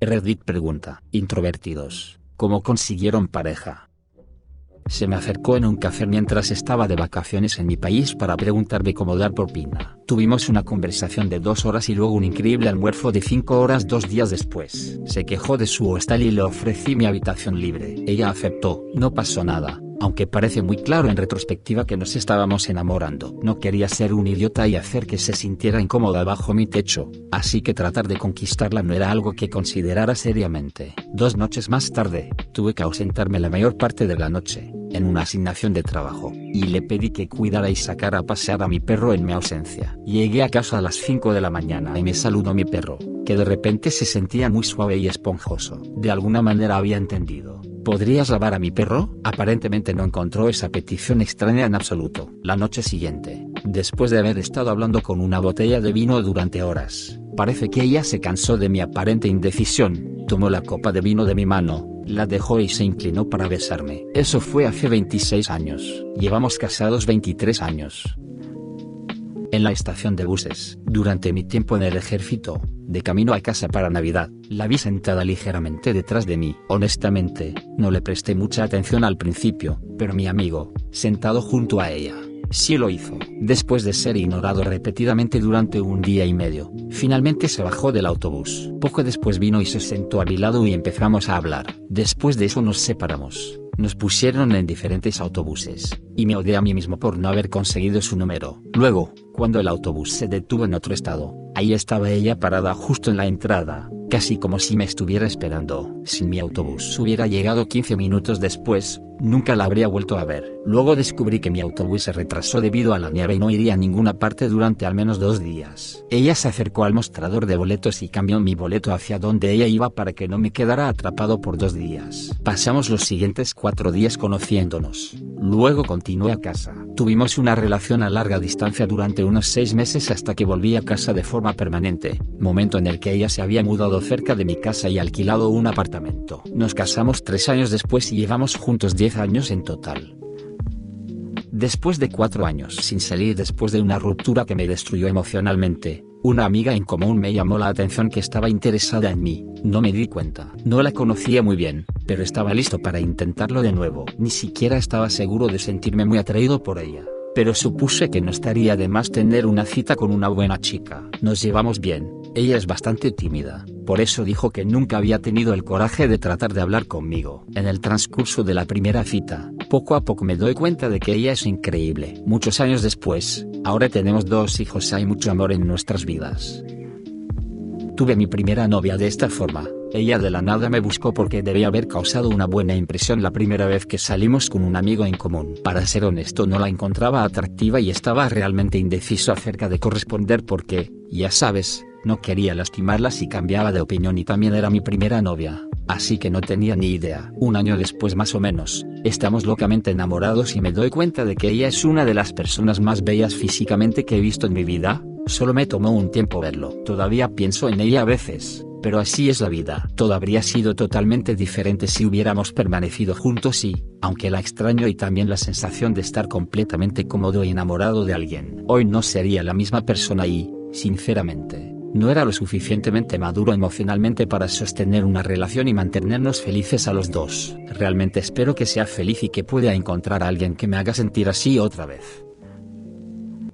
Reddit pregunta, introvertidos, ¿cómo consiguieron pareja? Se me acercó en un café mientras estaba de vacaciones en mi país para preguntarme cómo dar propina. Tuvimos una conversación de dos horas y luego un increíble almuerzo de cinco horas dos días después. Se quejó de su hostal y le ofrecí mi habitación libre. Ella aceptó, no pasó nada aunque parece muy claro en retrospectiva que nos estábamos enamorando. No quería ser un idiota y hacer que se sintiera incómoda bajo mi techo, así que tratar de conquistarla no era algo que considerara seriamente. Dos noches más tarde, tuve que ausentarme la mayor parte de la noche, en una asignación de trabajo, y le pedí que cuidara y sacara a pasear a mi perro en mi ausencia. Llegué a casa a las 5 de la mañana y me saludó mi perro, que de repente se sentía muy suave y esponjoso. De alguna manera había entendido ¿Podrías lavar a mi perro? Aparentemente no encontró esa petición extraña en absoluto. La noche siguiente, después de haber estado hablando con una botella de vino durante horas, parece que ella se cansó de mi aparente indecisión, tomó la copa de vino de mi mano, la dejó y se inclinó para besarme. Eso fue hace 26 años. Llevamos casados 23 años en la estación de buses. Durante mi tiempo en el ejército, de camino a casa para Navidad, la vi sentada ligeramente detrás de mí. Honestamente, no le presté mucha atención al principio, pero mi amigo, sentado junto a ella, sí lo hizo. Después de ser ignorado repetidamente durante un día y medio, finalmente se bajó del autobús. Poco después vino y se sentó a mi lado y empezamos a hablar. Después de eso nos separamos. Nos pusieron en diferentes autobuses, y me odié a mí mismo por no haber conseguido su número. Luego, cuando el autobús se detuvo en otro estado, ahí estaba ella parada justo en la entrada, casi como si me estuviera esperando. Si mi autobús hubiera llegado 15 minutos después, nunca la habría vuelto a ver. Luego descubrí que mi autobús se retrasó debido a la nieve y no iría a ninguna parte durante al menos dos días. Ella se acercó al mostrador de boletos y cambió mi boleto hacia donde ella iba para que no me quedara atrapado por dos días. Pasamos los siguientes cuatro días conociéndonos. Luego continué a casa. Tuvimos una relación a larga distancia durante unos seis meses hasta que volví a casa de forma permanente, momento en el que ella se había mudado cerca de mi casa y alquilado un apartamento. Nos casamos tres años después y llevamos juntos años en total. Después de cuatro años sin salir después de una ruptura que me destruyó emocionalmente, una amiga en común me llamó la atención que estaba interesada en mí, no me di cuenta. No la conocía muy bien, pero estaba listo para intentarlo de nuevo. Ni siquiera estaba seguro de sentirme muy atraído por ella pero supuse que no estaría de más tener una cita con una buena chica. Nos llevamos bien, ella es bastante tímida, por eso dijo que nunca había tenido el coraje de tratar de hablar conmigo. En el transcurso de la primera cita, poco a poco me doy cuenta de que ella es increíble. Muchos años después, ahora tenemos dos hijos, hay mucho amor en nuestras vidas. Tuve mi primera novia de esta forma, ella de la nada me buscó porque debía haber causado una buena impresión la primera vez que salimos con un amigo en común. Para ser honesto no la encontraba atractiva y estaba realmente indeciso acerca de corresponder porque, ya sabes, no quería lastimarla si cambiaba de opinión y también era mi primera novia, así que no tenía ni idea. Un año después más o menos, estamos locamente enamorados y me doy cuenta de que ella es una de las personas más bellas físicamente que he visto en mi vida, solo me tomó un tiempo verlo. Todavía pienso en ella a veces, pero así es la vida. Todo habría sido totalmente diferente si hubiéramos permanecido juntos y, aunque la extraño y también la sensación de estar completamente cómodo y enamorado de alguien, hoy no sería la misma persona y, sinceramente, no era lo suficientemente maduro emocionalmente para sostener una relación y mantenernos felices a los dos. Realmente espero que sea feliz y que pueda encontrar a alguien que me haga sentir así otra vez.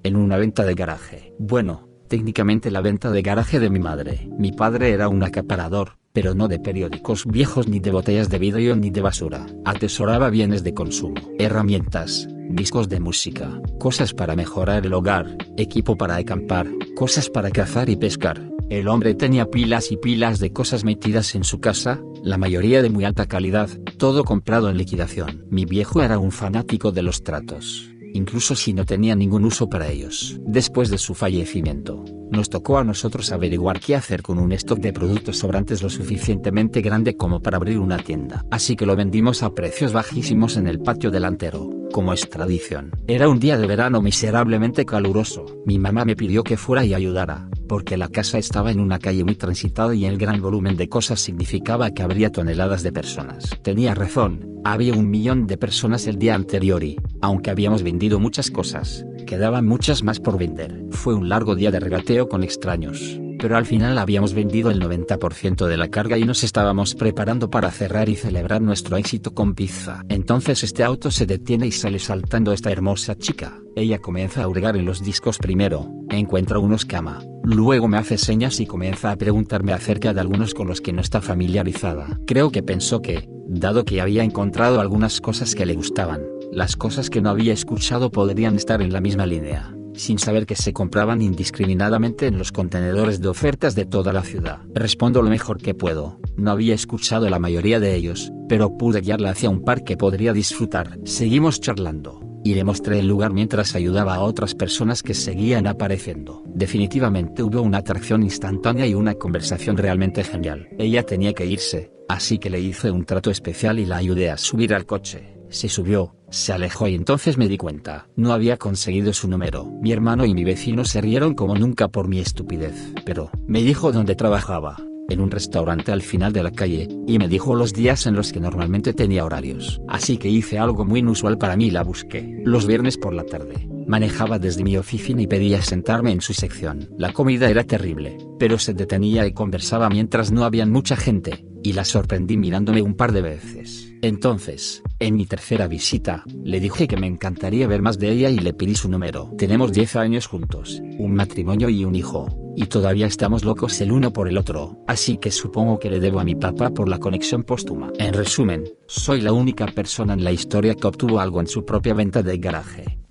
En una venta de garaje. Bueno, técnicamente la venta de garaje de mi madre. Mi padre era un acaparador, pero no de periódicos viejos ni de botellas de vidrio ni de basura. Atesoraba bienes de consumo, herramientas, discos de música, cosas para mejorar el hogar, equipo para acampar, cosas para cazar y pescar. El hombre tenía pilas y pilas de cosas metidas en su casa, la mayoría de muy alta calidad, todo comprado en liquidación. Mi viejo era un fanático de los tratos incluso si no tenía ningún uso para ellos. Después de su fallecimiento, nos tocó a nosotros averiguar qué hacer con un stock de productos sobrantes lo suficientemente grande como para abrir una tienda. Así que lo vendimos a precios bajísimos en el patio delantero, como es tradición. Era un día de verano miserablemente caluroso. Mi mamá me pidió que fuera y ayudara, porque la casa estaba en una calle muy transitada y el gran volumen de cosas significaba que habría toneladas de personas. Tenía razón, había un millón de personas el día anterior y, aunque habíamos vendido muchas cosas, quedaban muchas más por vender. Fue un largo día de regateo con extraños, pero al final habíamos vendido el 90% de la carga y nos estábamos preparando para cerrar y celebrar nuestro éxito con pizza. Entonces este auto se detiene y sale saltando esta hermosa chica. Ella comienza a hurgar en los discos primero, encuentra unos cama, luego me hace señas y comienza a preguntarme acerca de algunos con los que no está familiarizada. Creo que pensó que, dado que había encontrado algunas cosas que le gustaban, las cosas que no había escuchado podrían estar en la misma línea, sin saber que se compraban indiscriminadamente en los contenedores de ofertas de toda la ciudad. Respondo lo mejor que puedo, no había escuchado la mayoría de ellos, pero pude guiarla hacia un par que podría disfrutar. Seguimos charlando y le mostré el lugar mientras ayudaba a otras personas que seguían apareciendo. Definitivamente hubo una atracción instantánea y una conversación realmente genial. Ella tenía que irse, así que le hice un trato especial y la ayudé a subir al coche se subió, se alejó y entonces me di cuenta. No había conseguido su número. Mi hermano y mi vecino se rieron como nunca por mi estupidez. Pero, me dijo dónde trabajaba, en un restaurante al final de la calle, y me dijo los días en los que normalmente tenía horarios. Así que hice algo muy inusual para mí la busqué. Los viernes por la tarde. Manejaba desde mi oficina y pedía sentarme en su sección. La comida era terrible, pero se detenía y conversaba mientras no había mucha gente, y la sorprendí mirándome un par de veces. Entonces, en mi tercera visita, le dije que me encantaría ver más de ella y le pedí su número. Tenemos 10 años juntos, un matrimonio y un hijo, y todavía estamos locos el uno por el otro, así que supongo que le debo a mi papá por la conexión póstuma. En resumen, soy la única persona en la historia que obtuvo algo en su propia venta de garaje.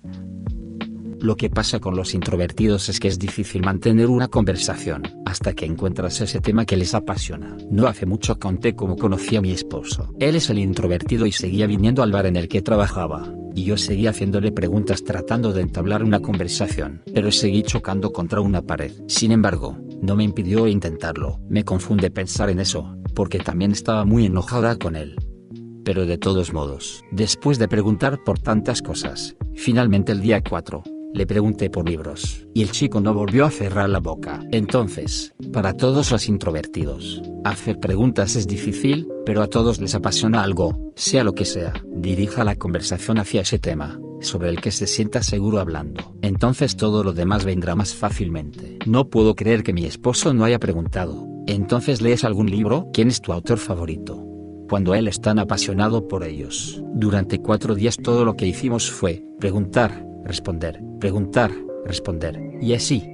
Lo que pasa con los introvertidos es que es difícil mantener una conversación, hasta que encuentras ese tema que les apasiona. No hace mucho conté cómo conocí a mi esposo. Él es el introvertido y seguía viniendo al bar en el que trabajaba, y yo seguía haciéndole preguntas tratando de entablar una conversación, pero seguí chocando contra una pared. Sin embargo, no me impidió intentarlo. Me confunde pensar en eso, porque también estaba muy enojada con él. Pero de todos modos, después de preguntar por tantas cosas, finalmente el día 4, le pregunté por libros, y el chico no volvió a cerrar la boca. Entonces, para todos los introvertidos, hacer preguntas es difícil, pero a todos les apasiona algo, sea lo que sea. Dirija la conversación hacia ese tema, sobre el que se sienta seguro hablando. Entonces todo lo demás vendrá más fácilmente. No puedo creer que mi esposo no haya preguntado. Entonces lees algún libro? ¿Quién es tu autor favorito? Cuando él es tan apasionado por ellos. Durante cuatro días todo lo que hicimos fue, preguntar, responder, preguntar, responder, y así.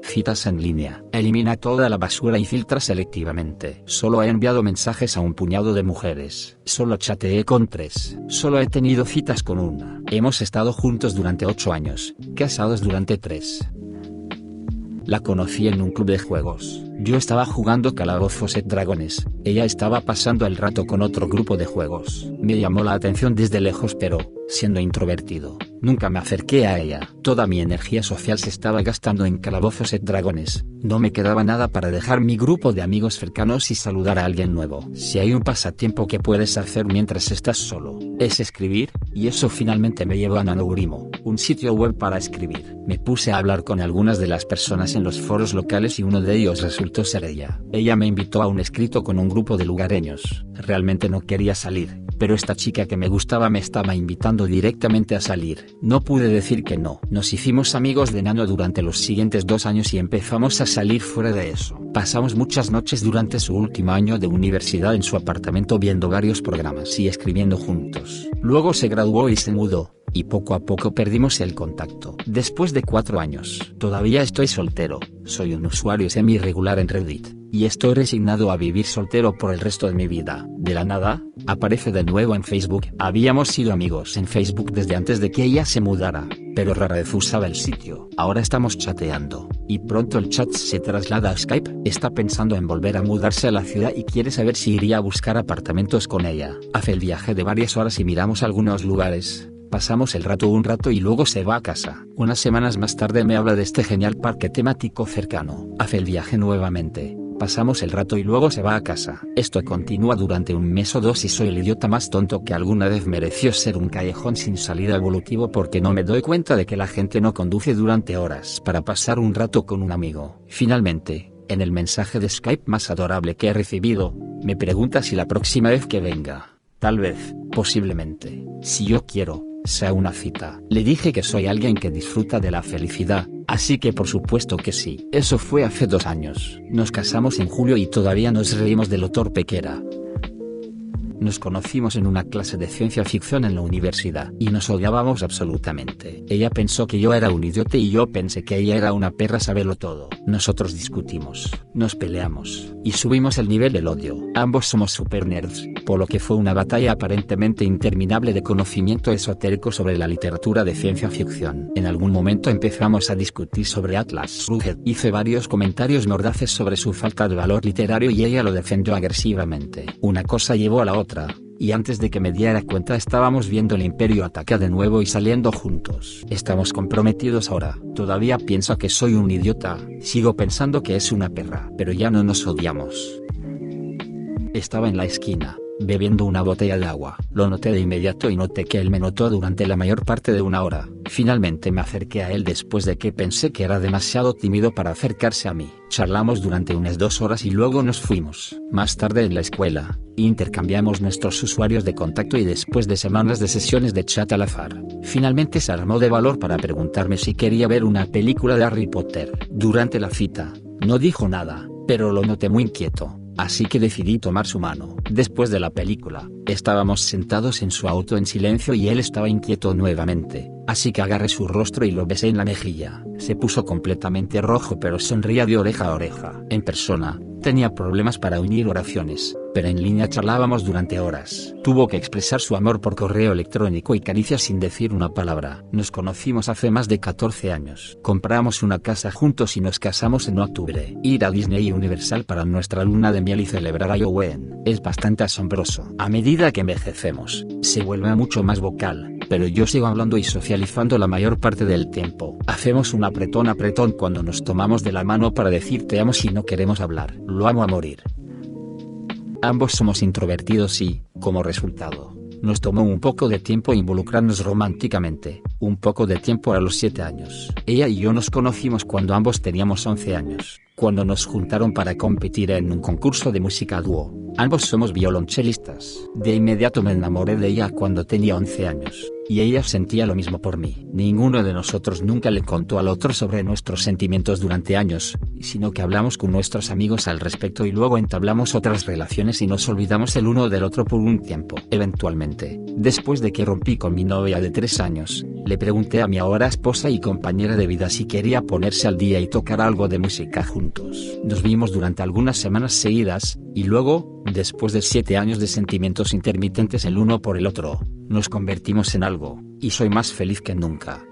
Citas en línea. Elimina toda la basura y filtra selectivamente. Solo he enviado mensajes a un puñado de mujeres. Solo chateé con tres. Solo he tenido citas con una. Hemos estado juntos durante ocho años. Casados durante tres. La conocí en un club de juegos. Yo estaba jugando Calabozos et Dragones, ella estaba pasando el rato con otro grupo de juegos. Me llamó la atención desde lejos pero, siendo introvertido, nunca me acerqué a ella. Toda mi energía social se estaba gastando en Calabozos et Dragones, no me quedaba nada para dejar mi grupo de amigos cercanos y saludar a alguien nuevo. Si hay un pasatiempo que puedes hacer mientras estás solo, es escribir, y eso finalmente me llevó a Nanogrimo, un sitio web para escribir. Me puse a hablar con algunas de las personas en los foros locales y uno de ellos resultó ser ella. Ella me invitó a un escrito con un grupo de lugareños. Realmente no quería salir, pero esta chica que me gustaba me estaba invitando directamente a salir. No pude decir que no. Nos hicimos amigos de Nano durante los siguientes dos años y empezamos a salir fuera de eso. Pasamos muchas noches durante su último año de universidad en su apartamento viendo varios programas y escribiendo juntos. Luego se graduó y se mudó y poco a poco perdimos el contacto. Después de cuatro años, todavía estoy soltero, soy un usuario semi-regular en Reddit, y estoy resignado a vivir soltero por el resto de mi vida. De la nada, aparece de nuevo en Facebook. Habíamos sido amigos en Facebook desde antes de que ella se mudara, pero rara vez usaba el sitio. Ahora estamos chateando, y pronto el chat se traslada a Skype. Está pensando en volver a mudarse a la ciudad y quiere saber si iría a buscar apartamentos con ella. Hace el viaje de varias horas y miramos algunos lugares, Pasamos el rato un rato y luego se va a casa. Unas semanas más tarde me habla de este genial parque temático cercano. Hace el viaje nuevamente. Pasamos el rato y luego se va a casa. Esto continúa durante un mes o dos y soy el idiota más tonto que alguna vez mereció ser un callejón sin salida evolutivo porque no me doy cuenta de que la gente no conduce durante horas para pasar un rato con un amigo. Finalmente, en el mensaje de Skype más adorable que he recibido, me pregunta si la próxima vez que venga, tal vez, posiblemente, si yo quiero, sea una cita. Le dije que soy alguien que disfruta de la felicidad, Así que por supuesto que sí. Eso fue hace dos años. Nos casamos en julio y todavía nos reímos de lo torpe que era. Nos conocimos en una clase de ciencia ficción en la universidad y nos odiábamos absolutamente. Ella pensó que yo era un idiota y yo pensé que ella era una perra saberlo todo. Nosotros discutimos, nos peleamos y subimos el nivel del odio. Ambos somos super nerds, por lo que fue una batalla aparentemente interminable de conocimiento esotérico sobre la literatura de ciencia ficción. En algún momento empezamos a discutir sobre Atlas Shrugged. Hice varios comentarios mordaces sobre su falta de valor literario y ella lo defendió agresivamente. Una cosa llevó a la otra y antes de que me diera cuenta estábamos viendo el imperio atacar de nuevo y saliendo juntos. Estamos comprometidos ahora. Todavía pienso que soy un idiota, sigo pensando que es una perra, pero ya no nos odiamos. Estaba en la esquina, bebiendo una botella de agua. Lo noté de inmediato y noté que él me notó durante la mayor parte de una hora. Finalmente me acerqué a él después de que pensé que era demasiado tímido para acercarse a mí. Charlamos durante unas dos horas y luego nos fuimos. Más tarde en la escuela, intercambiamos nuestros usuarios de contacto y después de semanas de sesiones de chat al azar, finalmente se armó de valor para preguntarme si quería ver una película de Harry Potter. Durante la cita, no dijo nada, pero lo noté muy inquieto así que decidí tomar su mano. Después de la película, estábamos sentados en su auto en silencio y él estaba inquieto nuevamente, así que agarré su rostro y lo besé en la mejilla. Se puso completamente rojo pero sonría de oreja a oreja. En persona, tenía problemas para unir oraciones, pero en línea charlábamos durante horas. Tuvo que expresar su amor por correo electrónico y caricias sin decir una palabra. Nos conocimos hace más de 14 años. Compramos una casa juntos y nos casamos en octubre. Ir a Disney Universal para nuestra luna de miel y celebrar a Halloween es bastante asombroso. A medida que envejecemos, se vuelve mucho más vocal, pero yo sigo hablando y socializando la mayor parte del tiempo. Hacemos un apretón apretón cuando nos tomamos de la mano para decir te amo si no queremos hablar. Lo amo a morir. Ambos somos introvertidos y, como resultado, nos tomó un poco de tiempo involucrarnos románticamente, un poco de tiempo a los 7 años. Ella y yo nos conocimos cuando ambos teníamos 11 años, cuando nos juntaron para competir en un concurso de música dúo. Ambos somos violonchelistas. De inmediato me enamoré de ella cuando tenía 11 años, y ella sentía lo mismo por mí. Ninguno de nosotros nunca le contó al otro sobre nuestros sentimientos durante años, sino que hablamos con nuestros amigos al respecto y luego entablamos otras relaciones y nos olvidamos el uno del otro por un tiempo. Eventualmente, después de que rompí con mi novia de 3 años, le pregunté a mi ahora esposa y compañera de vida si quería ponerse al día y tocar algo de música juntos. Nos vimos durante algunas semanas seguidas, y luego, después de siete años de sentimientos intermitentes el uno por el otro, nos convertimos en algo, y soy más feliz que nunca.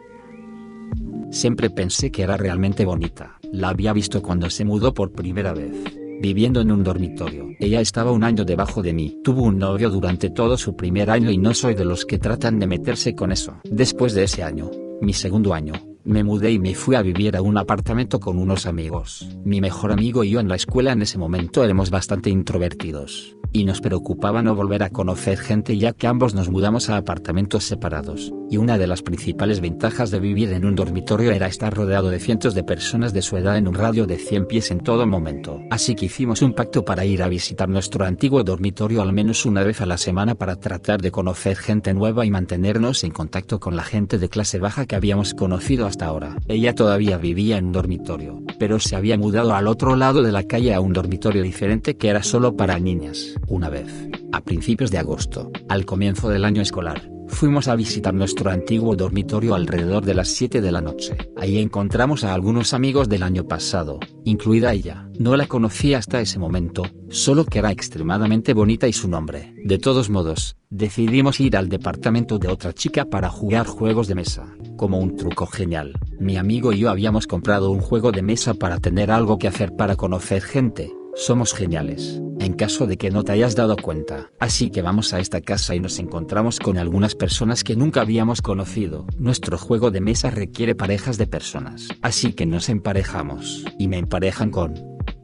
Siempre pensé que era realmente bonita. La había visto cuando se mudó por primera vez, viviendo en un dormitorio. Ella estaba un año debajo de mí. Tuvo un novio durante todo su primer año y no soy de los que tratan de meterse con eso. Después de ese año, mi segundo año, me mudé y me fui a vivir a un apartamento con unos amigos. Mi mejor amigo y yo en la escuela en ese momento éramos bastante introvertidos, y nos preocupaba no volver a conocer gente ya que ambos nos mudamos a apartamentos separados, y una de las principales ventajas de vivir en un dormitorio era estar rodeado de cientos de personas de su edad en un radio de 100 pies en todo momento. Así que hicimos un pacto para ir a visitar nuestro antiguo dormitorio al menos una vez a la semana para tratar de conocer gente nueva y mantenernos en contacto con la gente de clase baja que habíamos conocido hasta ahora. Ella todavía vivía en un dormitorio, pero se había mudado al otro lado de la calle a un dormitorio diferente que era solo para niñas. Una vez, a principios de agosto, al comienzo del año escolar, Fuimos a visitar nuestro antiguo dormitorio alrededor de las 7 de la noche. Ahí encontramos a algunos amigos del año pasado, incluida ella. No la conocía hasta ese momento, solo que era extremadamente bonita y su nombre. De todos modos, decidimos ir al departamento de otra chica para jugar juegos de mesa. Como un truco genial, mi amigo y yo habíamos comprado un juego de mesa para tener algo que hacer para conocer gente. Somos geniales, en caso de que no te hayas dado cuenta. Así que vamos a esta casa y nos encontramos con algunas personas que nunca habíamos conocido. Nuestro juego de mesa requiere parejas de personas. Así que nos emparejamos. Y me emparejan con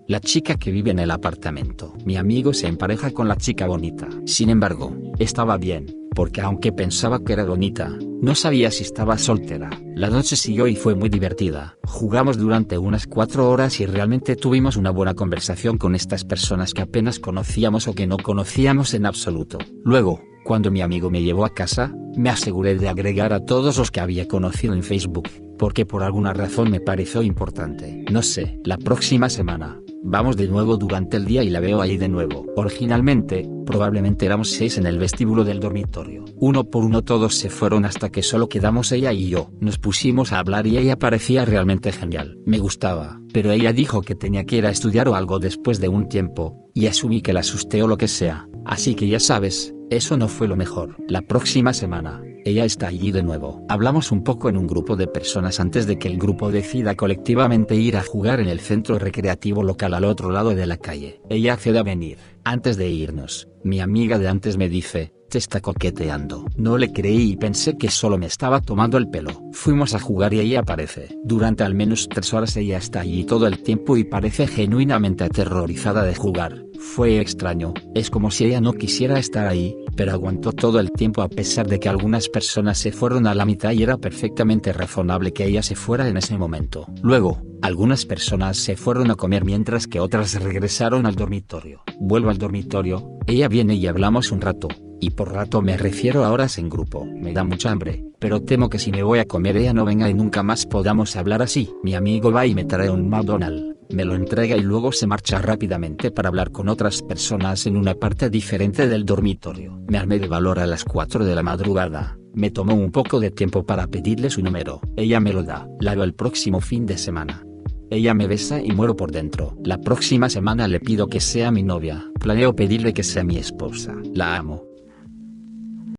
la chica que vive en el apartamento. Mi amigo se empareja con la chica bonita. Sin embargo, estaba bien porque aunque pensaba que era bonita, no sabía si estaba soltera. La noche siguió y fue muy divertida. Jugamos durante unas cuatro horas y realmente tuvimos una buena conversación con estas personas que apenas conocíamos o que no conocíamos en absoluto. Luego, cuando mi amigo me llevó a casa, me aseguré de agregar a todos los que había conocido en Facebook porque por alguna razón me pareció importante. No sé, la próxima semana, Vamos de nuevo durante el día y la veo ahí de nuevo. Originalmente, probablemente éramos seis en el vestíbulo del dormitorio. Uno por uno todos se fueron hasta que solo quedamos ella y yo. Nos pusimos a hablar y ella parecía realmente genial. Me gustaba, pero ella dijo que tenía que ir a estudiar o algo después de un tiempo, y asumí que la asusté o lo que sea. Así que ya sabes, eso no fue lo mejor. La próxima semana, ella está allí de nuevo. Hablamos un poco en un grupo de personas antes de que el grupo decida colectivamente ir a jugar en el centro recreativo local al otro lado de la calle. Ella accede a venir. Antes de irnos, mi amiga de antes me dice, te está coqueteando. No le creí y pensé que solo me estaba tomando el pelo. Fuimos a jugar y ella aparece. Durante al menos tres horas ella está allí todo el tiempo y parece genuinamente aterrorizada de jugar. Fue extraño, es como si ella no quisiera estar ahí, pero aguantó todo el tiempo a pesar de que algunas personas se fueron a la mitad y era perfectamente razonable que ella se fuera en ese momento. Luego, algunas personas se fueron a comer mientras que otras regresaron al dormitorio. Vuelvo al dormitorio, ella viene y hablamos un rato, y por rato me refiero a horas en grupo. Me da mucha hambre, pero temo que si me voy a comer ella no venga y nunca más podamos hablar así. Mi amigo va y me trae un McDonald's me lo entrega y luego se marcha rápidamente para hablar con otras personas en una parte diferente del dormitorio. Me armé de valor a las 4 de la madrugada. Me tomó un poco de tiempo para pedirle su número. Ella me lo da. La veo el próximo fin de semana. Ella me besa y muero por dentro. La próxima semana le pido que sea mi novia. Planeo pedirle que sea mi esposa. La amo.